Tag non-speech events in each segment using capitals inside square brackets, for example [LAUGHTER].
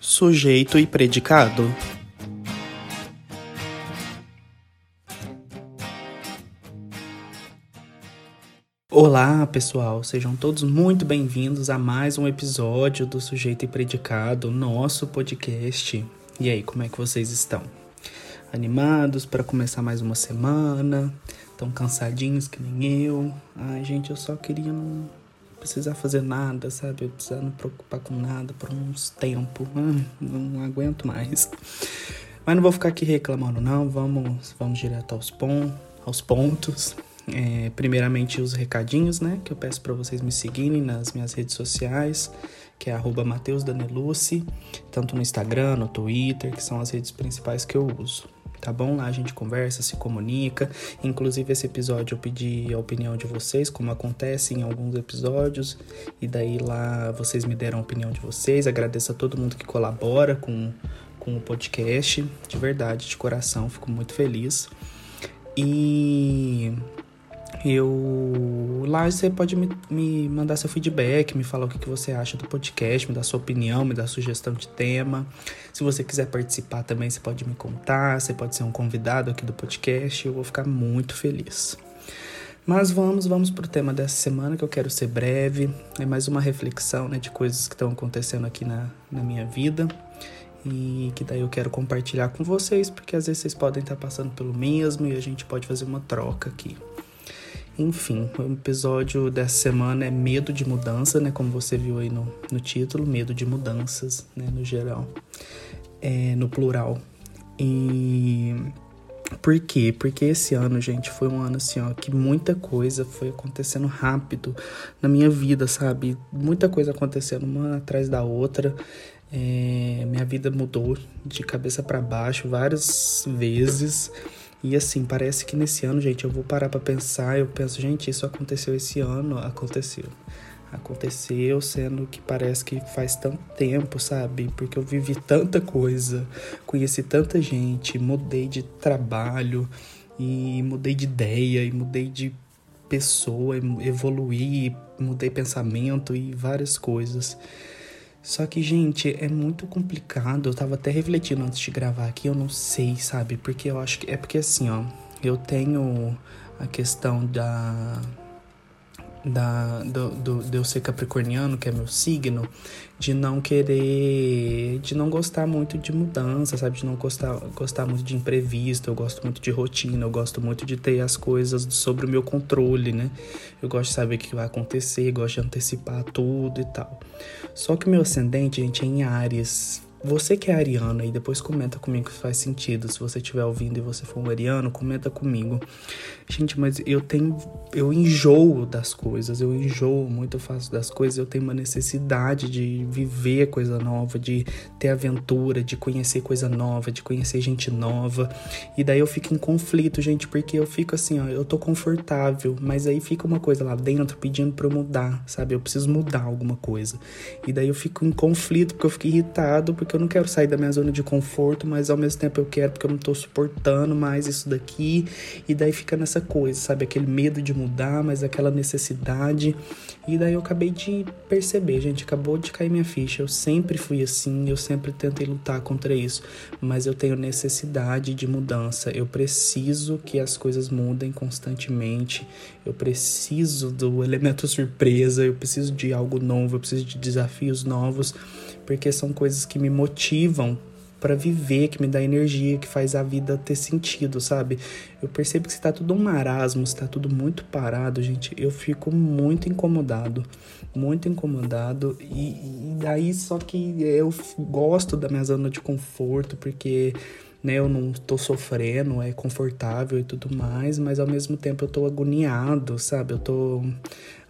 Sujeito e predicado. Olá, pessoal, sejam todos muito bem-vindos a mais um episódio do Sujeito e Predicado, nosso podcast. E aí, como é que vocês estão? Animados para começar mais uma semana? Tão cansadinhos que nem eu? Ai, gente, eu só queria precisar fazer nada, sabe? Eu precisar não preocupar com nada por uns tempos. Ai, não aguento mais. Mas não vou ficar aqui reclamando, não. Vamos, vamos direto aos, pon aos pontos. É, primeiramente os recadinhos, né? Que eu peço para vocês me seguirem nas minhas redes sociais, que é arroba tanto no Instagram, no Twitter, que são as redes principais que eu uso. Tá bom? Lá a gente conversa, se comunica. Inclusive, esse episódio eu pedi a opinião de vocês, como acontece em alguns episódios. E daí lá vocês me deram a opinião de vocês. Agradeço a todo mundo que colabora com, com o podcast. De verdade, de coração, fico muito feliz. E eu lá você pode me, me, mandar seu feedback, me falar o que, que você acha do podcast, me dar sua opinião, me dar sugestão de tema. Se você quiser participar também, você pode me contar, você pode ser um convidado aqui do podcast, eu vou ficar muito feliz. Mas vamos, vamos pro tema dessa semana que eu quero ser breve. É mais uma reflexão né, de coisas que estão acontecendo aqui na, na minha vida e que daí eu quero compartilhar com vocês, porque às vezes vocês podem estar passando pelo mesmo e a gente pode fazer uma troca aqui. Enfim, o episódio dessa semana é medo de mudança, né? Como você viu aí no, no título, medo de mudanças, né? No geral, é, no plural. E por quê? Porque esse ano, gente, foi um ano assim, ó, que muita coisa foi acontecendo rápido na minha vida, sabe? Muita coisa acontecendo uma atrás da outra. É, minha vida mudou de cabeça para baixo várias vezes. E assim, parece que nesse ano, gente, eu vou parar para pensar, eu penso, gente, isso aconteceu esse ano, aconteceu. Aconteceu, sendo que parece que faz tanto tempo, sabe? Porque eu vivi tanta coisa, conheci tanta gente, mudei de trabalho e mudei de ideia e mudei de pessoa, evoluí, mudei pensamento e várias coisas. Só que, gente, é muito complicado. Eu tava até refletindo antes de gravar aqui, eu não sei, sabe? Porque eu acho que. É porque assim, ó, eu tenho a questão da da, do, do, de eu ser capricorniano, que é meu signo, de não querer, de não gostar muito de mudança, sabe? De não gostar, gostar muito de imprevisto, eu gosto muito de rotina, eu gosto muito de ter as coisas sobre o meu controle, né? Eu gosto de saber o que vai acontecer, gosto de antecipar tudo e tal. Só que meu ascendente, gente, é em Áries, você que é ariano aí, depois comenta comigo se faz sentido. Se você estiver ouvindo e você for um ariano, comenta comigo. Gente, mas eu tenho. Eu enjoo das coisas, eu enjoo muito fácil das coisas. Eu tenho uma necessidade de viver coisa nova, de ter aventura, de conhecer coisa nova, de conhecer gente nova. E daí eu fico em conflito, gente, porque eu fico assim, ó, eu tô confortável, mas aí fica uma coisa lá dentro pedindo pra eu mudar, sabe? Eu preciso mudar alguma coisa. E daí eu fico em conflito porque eu fico irritado, porque porque eu não quero sair da minha zona de conforto, mas ao mesmo tempo eu quero porque eu não tô suportando mais isso daqui. E daí fica nessa coisa, sabe? Aquele medo de mudar, mas aquela necessidade. E daí eu acabei de perceber, gente, acabou de cair minha ficha. Eu sempre fui assim, eu sempre tentei lutar contra isso, mas eu tenho necessidade de mudança. Eu preciso que as coisas mudem constantemente. Eu preciso do elemento [LAUGHS] surpresa, eu preciso de algo novo, eu preciso de desafios novos porque são coisas que me motivam para viver, que me dá energia, que faz a vida ter sentido, sabe? Eu percebo que se tá tudo um marasmo, se tá tudo muito parado, gente, eu fico muito incomodado, muito incomodado e, e daí só que eu gosto da minha zona de conforto porque né, eu não tô sofrendo, é confortável e tudo mais, mas ao mesmo tempo eu tô agoniado, sabe? Eu tô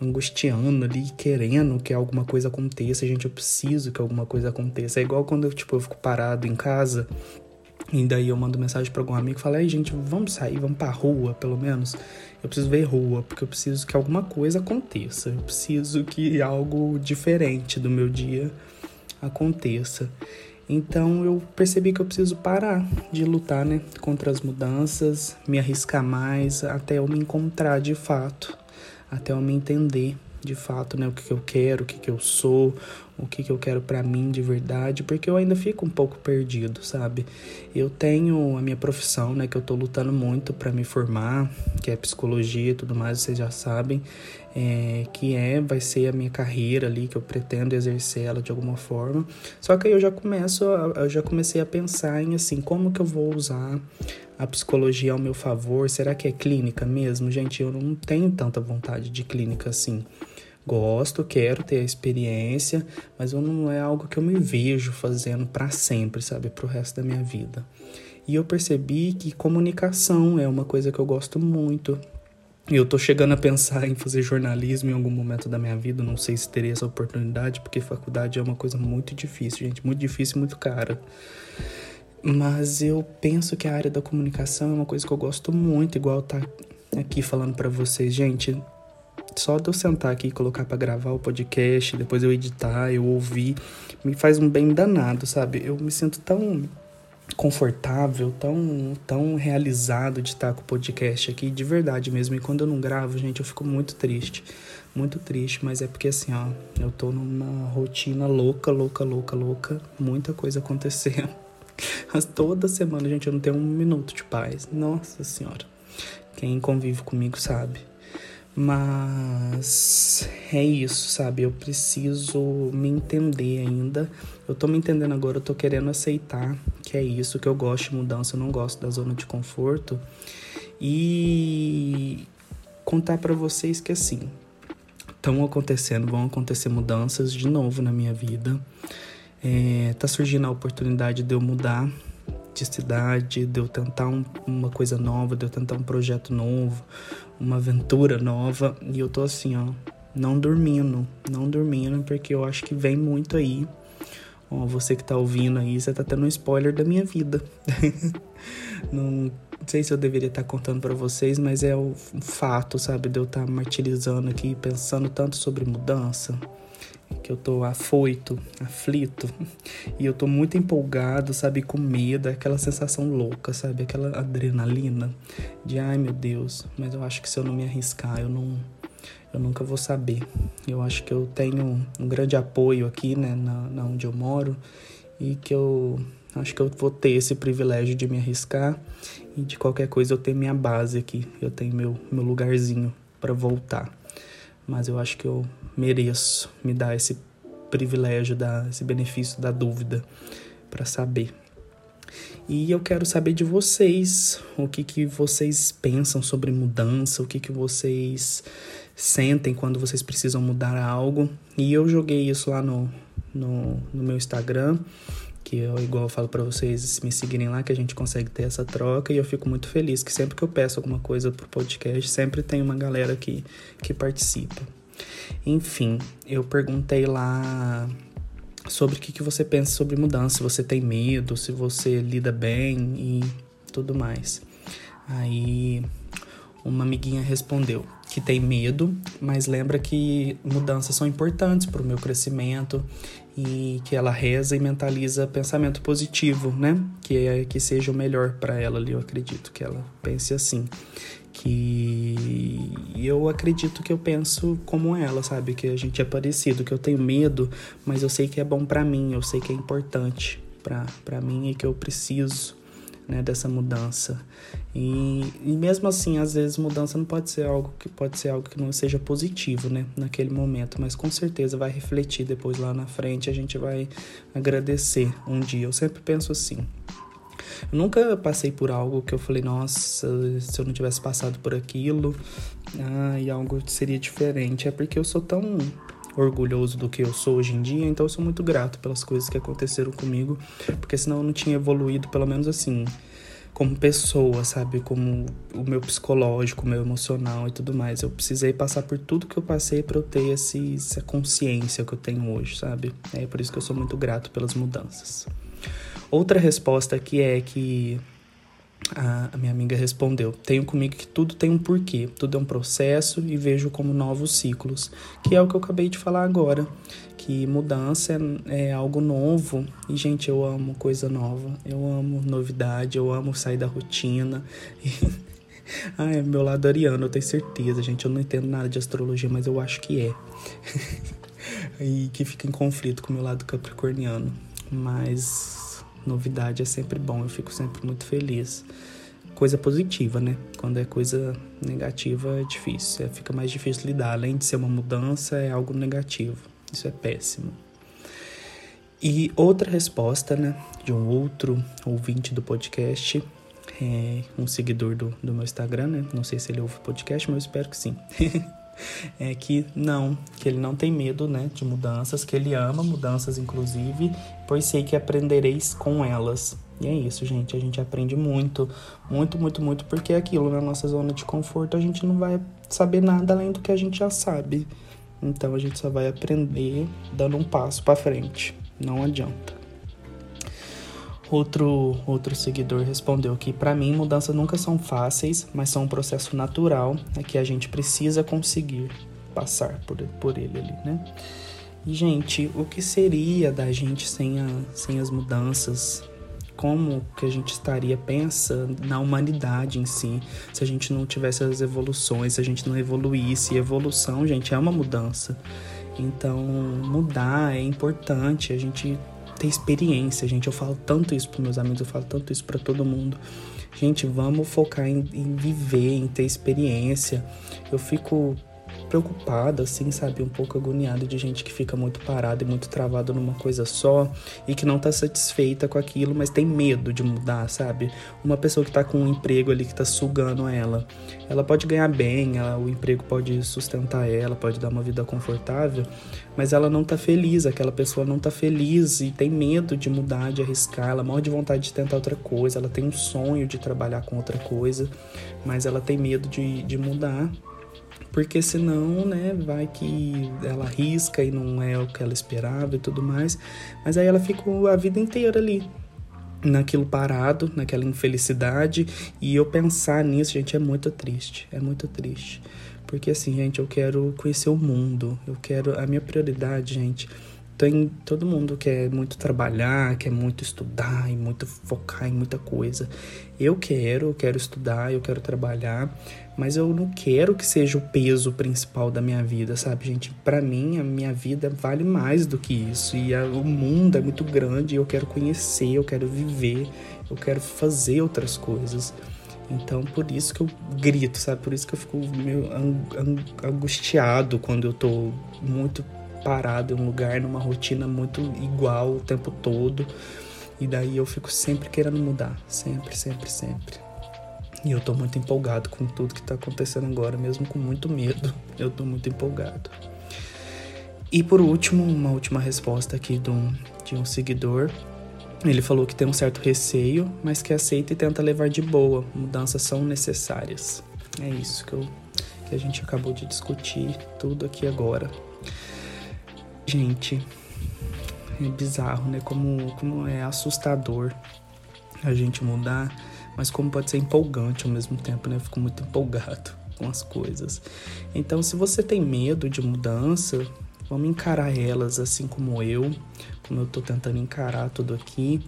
angustiando ali, querendo que alguma coisa aconteça, gente, eu preciso que alguma coisa aconteça. É igual quando eu, tipo, eu fico parado em casa e daí eu mando mensagem para algum amigo e falo, aí gente, vamos sair, vamos pra rua, pelo menos. Eu preciso ver rua, porque eu preciso que alguma coisa aconteça. Eu preciso que algo diferente do meu dia aconteça. Então eu percebi que eu preciso parar de lutar, né, contra as mudanças, me arriscar mais até eu me encontrar de fato até eu me entender, de fato, né, o que, que eu quero, o que, que eu sou, o que, que eu quero para mim de verdade, porque eu ainda fico um pouco perdido, sabe? Eu tenho a minha profissão, né, que eu tô lutando muito para me formar, que é psicologia e tudo mais, vocês já sabem, é, que é, vai ser a minha carreira ali, que eu pretendo exercer ela de alguma forma. Só que aí eu já começo, a, eu já comecei a pensar em assim, como que eu vou usar a psicologia ao meu favor? Será que é clínica mesmo? Gente, eu não tenho tanta vontade de clínica assim. Gosto, quero ter a experiência, mas não é algo que eu me vejo fazendo para sempre, sabe, pro resto da minha vida. E eu percebi que comunicação é uma coisa que eu gosto muito. Eu tô chegando a pensar em fazer jornalismo em algum momento da minha vida, não sei se teria essa oportunidade, porque faculdade é uma coisa muito difícil, gente, muito difícil e muito cara. Mas eu penso que a área da comunicação é uma coisa que eu gosto muito, igual tá aqui falando para vocês, gente. Só de eu sentar aqui e colocar para gravar o podcast, depois eu editar, eu ouvir, me faz um bem danado, sabe? Eu me sinto tão confortável, tão, tão realizado de estar com o podcast aqui, de verdade mesmo. E quando eu não gravo, gente, eu fico muito triste. Muito triste, mas é porque assim, ó, eu tô numa rotina louca, louca, louca, louca, muita coisa acontecendo. [LAUGHS] Mas toda semana, gente, eu não tenho um minuto de paz. Nossa Senhora. Quem convive comigo sabe. Mas é isso, sabe? Eu preciso me entender ainda. Eu tô me entendendo agora, eu tô querendo aceitar que é isso, que eu gosto de mudança, eu não gosto da zona de conforto. E contar para vocês que assim, estão acontecendo, vão acontecer mudanças de novo na minha vida. É, tá surgindo a oportunidade de eu mudar de cidade, de eu tentar um, uma coisa nova, de eu tentar um projeto novo, uma aventura nova. E eu tô assim, ó, não dormindo, não dormindo, porque eu acho que vem muito aí. Ó, você que tá ouvindo aí, você tá tendo um spoiler da minha vida. [LAUGHS] não sei se eu deveria estar tá contando para vocês, mas é o fato, sabe, de eu estar tá martirizando aqui, pensando tanto sobre mudança que eu tô afoito, aflito, e eu tô muito empolgado, sabe, com medo, aquela sensação louca, sabe, aquela adrenalina de ai meu Deus, mas eu acho que se eu não me arriscar, eu não eu nunca vou saber. Eu acho que eu tenho um grande apoio aqui, né, na, na onde eu moro, e que eu acho que eu vou ter esse privilégio de me arriscar e de qualquer coisa eu tenho minha base aqui, eu tenho meu, meu lugarzinho para voltar mas eu acho que eu mereço me dar esse privilégio, dar esse benefício da dúvida para saber. E eu quero saber de vocês, o que, que vocês pensam sobre mudança, o que, que vocês sentem quando vocês precisam mudar algo. E eu joguei isso lá no, no, no meu Instagram que eu, igual eu falo para vocês, me seguirem lá que a gente consegue ter essa troca e eu fico muito feliz que sempre que eu peço alguma coisa pro podcast, sempre tem uma galera que, que participa. Enfim, eu perguntei lá sobre o que, que você pensa sobre mudança, se você tem medo, se você lida bem e tudo mais. Aí uma amiguinha respondeu que tem medo, mas lembra que mudanças são importantes para o meu crescimento e que ela reza e mentaliza pensamento positivo, né? Que é que seja o melhor para ela ali, eu acredito que ela pense assim. Que eu acredito que eu penso como ela, sabe? Que a gente é parecido, que eu tenho medo, mas eu sei que é bom para mim, eu sei que é importante para mim e que eu preciso né, dessa mudança. E, e mesmo assim, às vezes mudança não pode ser algo que pode ser algo que não seja positivo, né, naquele momento, mas com certeza vai refletir depois lá na frente, a gente vai agradecer um dia. Eu sempre penso assim. Eu nunca passei por algo que eu falei, nossa, se eu não tivesse passado por aquilo, ah, e algo seria diferente. É porque eu sou tão orgulhoso do que eu sou hoje em dia, então eu sou muito grato pelas coisas que aconteceram comigo, porque senão eu não tinha evoluído, pelo menos assim, como pessoa, sabe? Como o meu psicológico, o meu emocional e tudo mais. Eu precisei passar por tudo que eu passei para eu ter esse, essa consciência que eu tenho hoje, sabe? É por isso que eu sou muito grato pelas mudanças. Outra resposta aqui é que a, minha amiga respondeu: Tenho comigo que tudo tem um porquê, tudo é um processo e vejo como novos ciclos, que é o que eu acabei de falar agora. Que mudança é, é algo novo e, gente, eu amo coisa nova, eu amo novidade, eu amo sair da rotina. [LAUGHS] ah, é meu lado ariano, eu tenho certeza, gente. Eu não entendo nada de astrologia, mas eu acho que é. [LAUGHS] e que fica em conflito com o meu lado capricorniano. Mas novidade é sempre bom, eu fico sempre muito feliz. Coisa positiva, né? Quando é coisa negativa é difícil, é, fica mais difícil lidar. Além de ser uma mudança, é algo negativo. Isso é péssimo. E outra resposta, né, de um outro ouvinte do podcast, é um seguidor do, do meu Instagram, né? Não sei se ele ouve o podcast, mas eu espero que sim. [LAUGHS] [LAUGHS] é que não, que ele não tem medo, né, de mudanças, que ele ama mudanças, inclusive, pois sei que aprendereis com elas. E é isso, gente. A gente aprende muito, muito, muito, muito, porque é aquilo na nossa zona de conforto a gente não vai saber nada além do que a gente já sabe. Então a gente só vai aprender dando um passo para frente. Não adianta. Outro, outro seguidor respondeu que para mim mudanças nunca são fáceis, mas são um processo natural é que a gente precisa conseguir passar por, por ele ali, né? E, gente, o que seria da gente sem, a, sem as mudanças? Como que a gente estaria pensando na humanidade em si, se a gente não tivesse as evoluções, se a gente não evoluísse? E evolução, gente, é uma mudança. Então, mudar é importante, a gente ter experiência, gente. Eu falo tanto isso para meus amigos, eu falo tanto isso para todo mundo. Gente, vamos focar em, em, viver, em ter experiência. Eu fico preocupada, assim, sabe? Um pouco agoniada de gente que fica muito parada e muito travada numa coisa só e que não tá satisfeita com aquilo, mas tem medo de mudar, sabe? Uma pessoa que tá com um emprego ali que tá sugando ela, ela pode ganhar bem, ela, o emprego pode sustentar ela, pode dar uma vida confortável, mas ela não tá feliz, aquela pessoa não tá feliz e tem medo de mudar, de arriscar, ela morre de vontade de tentar outra coisa, ela tem um sonho de trabalhar com outra coisa, mas ela tem medo de, de mudar porque senão, né, vai que ela risca e não é o que ela esperava e tudo mais. Mas aí ela ficou a vida inteira ali, naquilo parado, naquela infelicidade. E eu pensar nisso, gente, é muito triste. É muito triste. Porque assim, gente, eu quero conhecer o mundo. Eu quero. A minha prioridade, gente. Tem, todo mundo quer muito trabalhar, quer muito estudar e muito focar em muita coisa. Eu quero, eu quero estudar, eu quero trabalhar, mas eu não quero que seja o peso principal da minha vida, sabe, gente? Para mim, a minha vida vale mais do que isso. E a, o mundo é muito grande, eu quero conhecer, eu quero viver, eu quero fazer outras coisas. Então, por isso que eu grito, sabe? Por isso que eu fico meio angustiado quando eu tô muito parado em um lugar, numa rotina muito igual o tempo todo. E daí eu fico sempre querendo mudar, sempre, sempre, sempre. E eu tô muito empolgado com tudo que tá acontecendo agora, mesmo com muito medo. Eu tô muito empolgado. E por último, uma última resposta aqui de um, de um seguidor. Ele falou que tem um certo receio, mas que aceita e tenta levar de boa. Mudanças são necessárias. É isso que, eu, que a gente acabou de discutir tudo aqui agora. Gente, é bizarro, né? Como, como é assustador a gente mudar mas como pode ser empolgante ao mesmo tempo, né? Eu fico muito empolgado [LAUGHS] com as coisas. Então, se você tem medo de mudança, vamos encarar elas assim como eu, como eu tô tentando encarar tudo aqui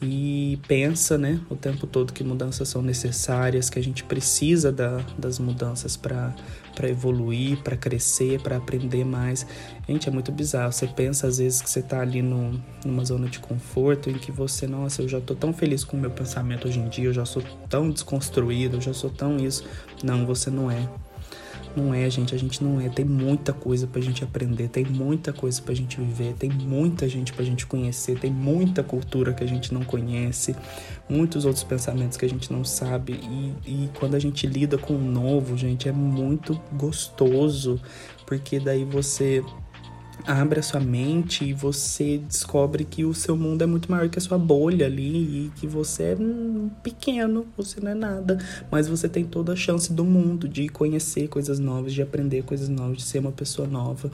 e pensa, né, o tempo todo que mudanças são necessárias, que a gente precisa da, das mudanças para evoluir, para crescer, para aprender mais. Gente, é muito bizarro. Você pensa às vezes que você tá ali no, numa zona de conforto em que você, nossa, eu já tô tão feliz com o meu pensamento hoje em dia, eu já sou tão desconstruído, eu já sou tão isso. Não, você não é. Não é, gente, a gente não é. Tem muita coisa pra gente aprender, tem muita coisa pra gente viver, tem muita gente pra gente conhecer, tem muita cultura que a gente não conhece, muitos outros pensamentos que a gente não sabe. E, e quando a gente lida com o novo, gente, é muito gostoso, porque daí você abre a sua mente e você descobre que o seu mundo é muito maior que a sua bolha ali e que você é pequeno, você não é nada, mas você tem toda a chance do mundo de conhecer coisas novas, de aprender coisas novas, de ser uma pessoa nova.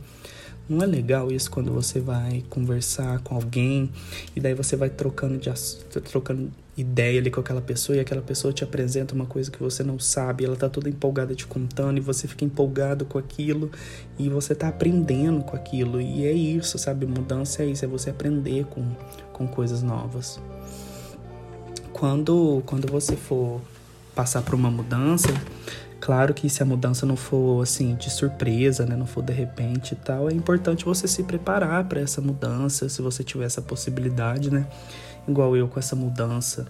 Não é legal isso quando você vai conversar com alguém e daí você vai trocando de trocando ideia ali com aquela pessoa e aquela pessoa te apresenta uma coisa que você não sabe, ela tá toda empolgada te contando e você fica empolgado com aquilo e você tá aprendendo com aquilo e é isso, sabe? Mudança é isso, é você aprender com, com coisas novas. Quando, quando você for passar por uma mudança, claro que se a mudança não for assim de surpresa, né, não for de repente e tal, é importante você se preparar para essa mudança, se você tiver essa possibilidade, né? Igual eu com essa mudança,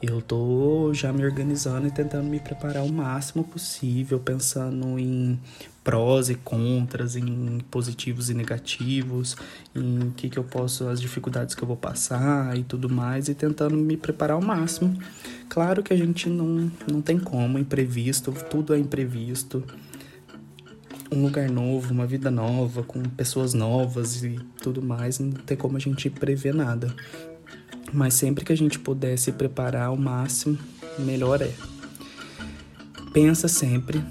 eu tô já me organizando e tentando me preparar o máximo possível, pensando em prós e contras, em positivos e negativos, em que, que eu posso, as dificuldades que eu vou passar e tudo mais, e tentando me preparar ao máximo. Claro que a gente não, não tem como, imprevisto, tudo é imprevisto. Um lugar novo, uma vida nova, com pessoas novas e tudo mais, não tem como a gente prever nada. Mas sempre que a gente puder se preparar ao máximo, melhor é. Pensa sempre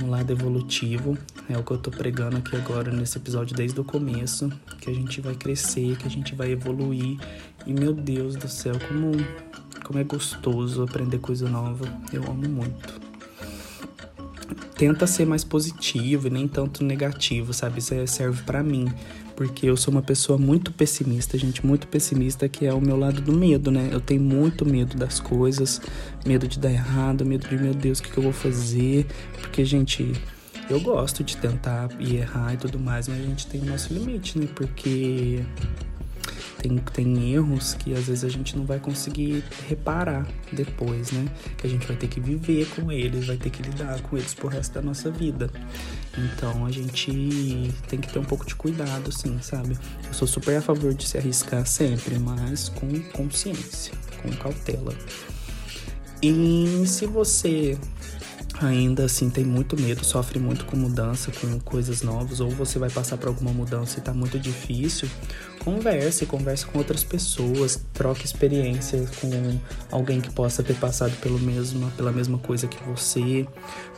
no lado evolutivo, é o que eu tô pregando aqui agora nesse episódio desde o começo, que a gente vai crescer, que a gente vai evoluir. E meu Deus do céu, como como é gostoso aprender coisa nova. Eu amo muito. Tenta ser mais positivo e nem tanto negativo, sabe? Isso serve para mim porque eu sou uma pessoa muito pessimista, gente, muito pessimista, que é o meu lado do medo, né? Eu tenho muito medo das coisas, medo de dar errado, medo de, meu Deus, o que, que eu vou fazer? Porque, gente, eu gosto de tentar e errar e tudo mais, mas a gente tem o nosso limite, né? Porque tem, tem erros que às vezes a gente não vai conseguir reparar depois, né? Que a gente vai ter que viver com eles, vai ter que lidar com eles pro resto da nossa vida. Então a gente tem que ter um pouco de cuidado, sim, sabe? Eu sou super a favor de se arriscar sempre, mas com consciência, com cautela. E se você ainda assim tem muito medo, sofre muito com mudança, com coisas novas, ou você vai passar por alguma mudança e tá muito difícil, converse, converse com outras pessoas, troque experiência com alguém que possa ter passado pelo mesmo, pela mesma coisa que você.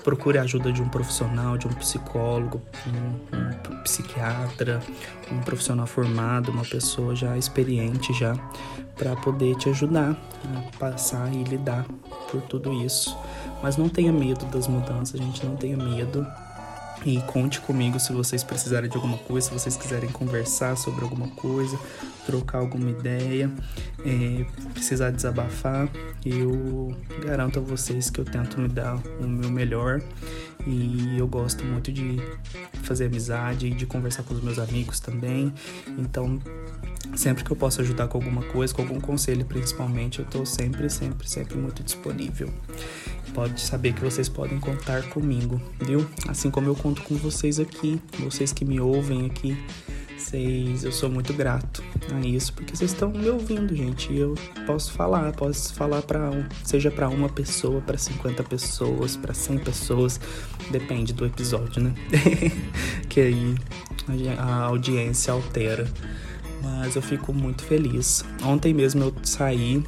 Procure a ajuda de um profissional, de um psicólogo, um, um psiquiatra, um profissional formado, uma pessoa já experiente já para poder te ajudar a passar e lidar por tudo isso. Mas não tenha medo das mudanças, gente, não tenha medo e conte comigo se vocês precisarem de alguma coisa, se vocês quiserem conversar sobre alguma coisa, trocar alguma ideia, é, precisar desabafar. Eu garanto a vocês que eu tento me dar o meu melhor e eu gosto muito de fazer amizade, de conversar com os meus amigos também. Então, sempre que eu posso ajudar com alguma coisa, com algum conselho principalmente, eu tô sempre, sempre, sempre muito disponível pode saber que vocês podem contar comigo, viu? Assim como eu conto com vocês aqui, vocês que me ouvem aqui. Vocês, eu sou muito grato a isso, porque vocês estão me ouvindo, gente. E eu posso falar, posso falar para um, seja para uma pessoa, para 50 pessoas, para 100 pessoas, depende do episódio, né? [LAUGHS] que aí a audiência altera. Mas eu fico muito feliz. Ontem mesmo eu saí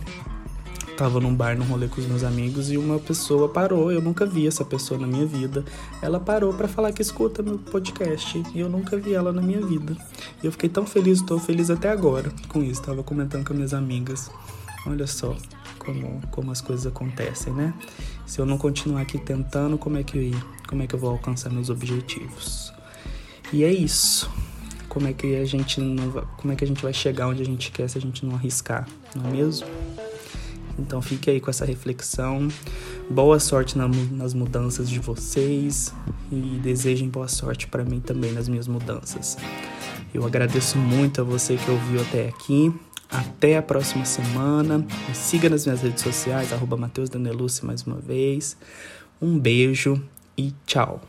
tava num bar, num rolê com os meus amigos e uma pessoa parou. Eu nunca vi essa pessoa na minha vida. Ela parou para falar que escuta meu podcast e eu nunca vi ela na minha vida. E eu fiquei tão feliz, tô feliz até agora com isso. Tava comentando com minhas amigas. Olha só como, como as coisas acontecem, né? Se eu não continuar aqui tentando, como é que como é que eu vou alcançar meus objetivos? E é isso. Como é que a gente não como é que a gente vai chegar onde a gente quer se a gente não arriscar, não é mesmo? Então fique aí com essa reflexão. Boa sorte na, nas mudanças de vocês e desejem boa sorte para mim também nas minhas mudanças. Eu agradeço muito a você que ouviu até aqui. Até a próxima semana. Me siga nas minhas redes sociais, arroba Mateus Danelucci mais uma vez. Um beijo e tchau.